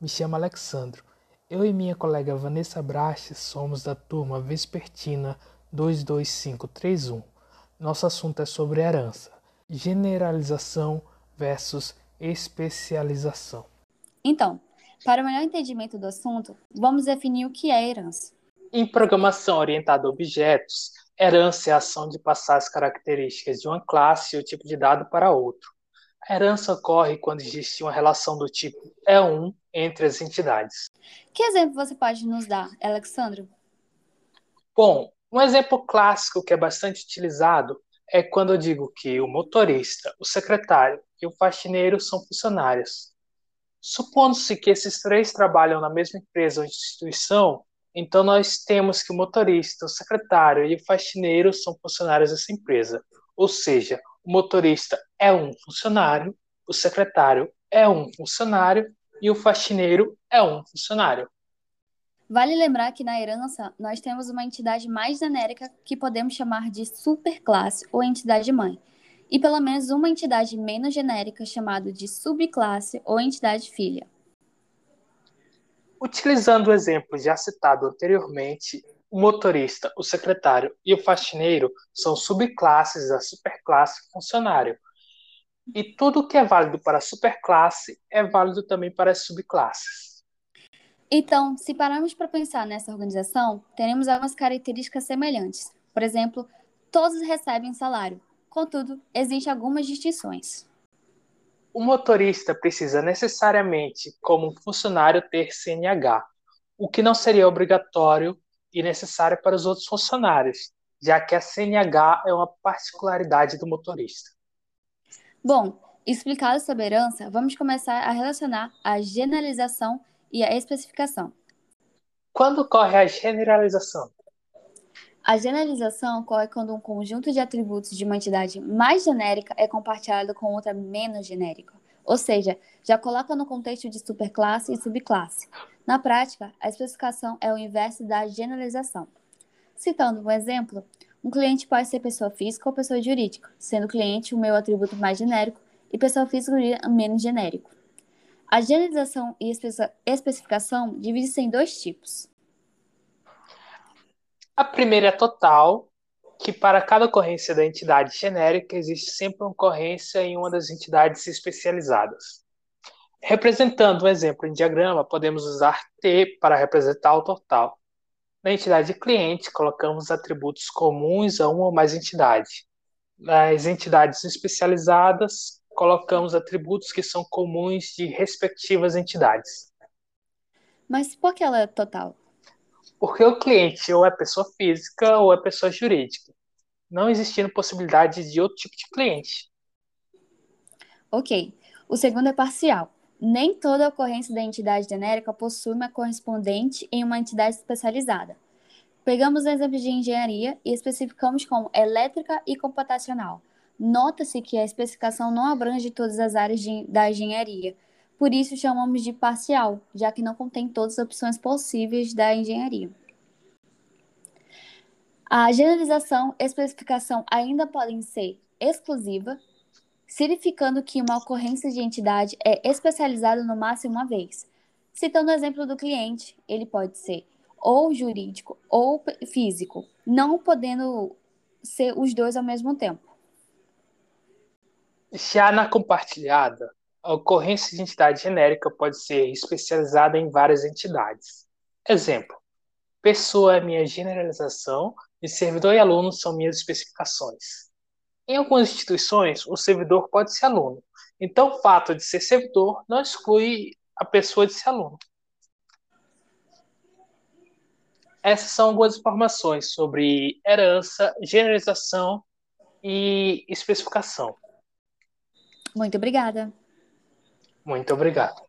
Me chamo Alexandro. Eu e minha colega Vanessa Brastes somos da turma Vespertina 22531. Nosso assunto é sobre herança, generalização versus especialização. Então, para o melhor entendimento do assunto, vamos definir o que é herança. Em programação orientada a objetos, herança é a ação de passar as características de uma classe ou tipo de dado para outro. A herança ocorre quando existe uma relação do tipo E1 entre as entidades. Que exemplo você pode nos dar, Alexandro? Bom, um exemplo clássico que é bastante utilizado é quando eu digo que o motorista, o secretário e o faxineiro são funcionários. Supondo-se que esses três trabalham na mesma empresa ou instituição, então nós temos que o motorista, o secretário e o faxineiro são funcionários dessa empresa. Ou seja, o motorista é um funcionário, o secretário é um funcionário e o faxineiro é um funcionário. Vale lembrar que na herança nós temos uma entidade mais genérica que podemos chamar de superclasse ou entidade mãe, e pelo menos uma entidade menos genérica chamada de subclasse ou entidade filha. Utilizando o exemplo já citado anteriormente, o motorista, o secretário e o faxineiro são subclasses da superclasse funcionário. E tudo que é válido para a superclasse é válido também para as subclasses. Então, se pararmos para pensar nessa organização, teremos algumas características semelhantes. Por exemplo, todos recebem salário, Contudo, existem algumas distinções. O motorista precisa necessariamente, como funcionário, ter CNH, o que não seria obrigatório e necessário para os outros funcionários, já que a CNH é uma particularidade do motorista. Bom, explicado sobre a herança, vamos começar a relacionar a generalização e a especificação. Quando ocorre a generalização? A generalização ocorre quando um conjunto de atributos de uma entidade mais genérica é compartilhado com outra menos genérica, ou seja, já coloca no contexto de superclasse e subclasse. Na prática, a especificação é o inverso da generalização. Citando um exemplo, um cliente pode ser pessoa física ou pessoa jurídica, sendo cliente o meu atributo mais genérico e pessoa física o menos genérico. A generalização e especificação dividem-se em dois tipos. A primeira é total, que para cada ocorrência da entidade genérica existe sempre uma ocorrência em uma das entidades especializadas. Representando um exemplo em diagrama, podemos usar T para representar o total. Na entidade cliente, colocamos atributos comuns a uma ou mais entidades. Nas entidades especializadas, colocamos atributos que são comuns de respectivas entidades. Mas por que ela é total? Porque o cliente ou é pessoa física ou é pessoa jurídica, não existindo possibilidade de outro tipo de cliente. Ok. O segundo é parcial. Nem toda ocorrência da entidade genérica possui uma correspondente em uma entidade especializada. Pegamos o exemplo de engenharia e especificamos como elétrica e computacional. Nota-se que a especificação não abrange todas as áreas de, da engenharia, por isso chamamos de parcial, já que não contém todas as opções possíveis da engenharia. A generalização e especificação ainda podem ser exclusiva, significando que uma ocorrência de entidade é especializada no máximo uma vez. Citando o exemplo do cliente, ele pode ser ou jurídico ou físico, não podendo ser os dois ao mesmo tempo. Já na compartilhada, a ocorrência de entidade genérica pode ser especializada em várias entidades. Exemplo: pessoa é minha generalização e servidor e aluno são minhas especificações. Em algumas instituições, o servidor pode ser aluno, então o fato de ser servidor não exclui a pessoa de ser aluno. Essas são algumas informações sobre herança, generalização e especificação. Muito obrigada. Muito obrigado.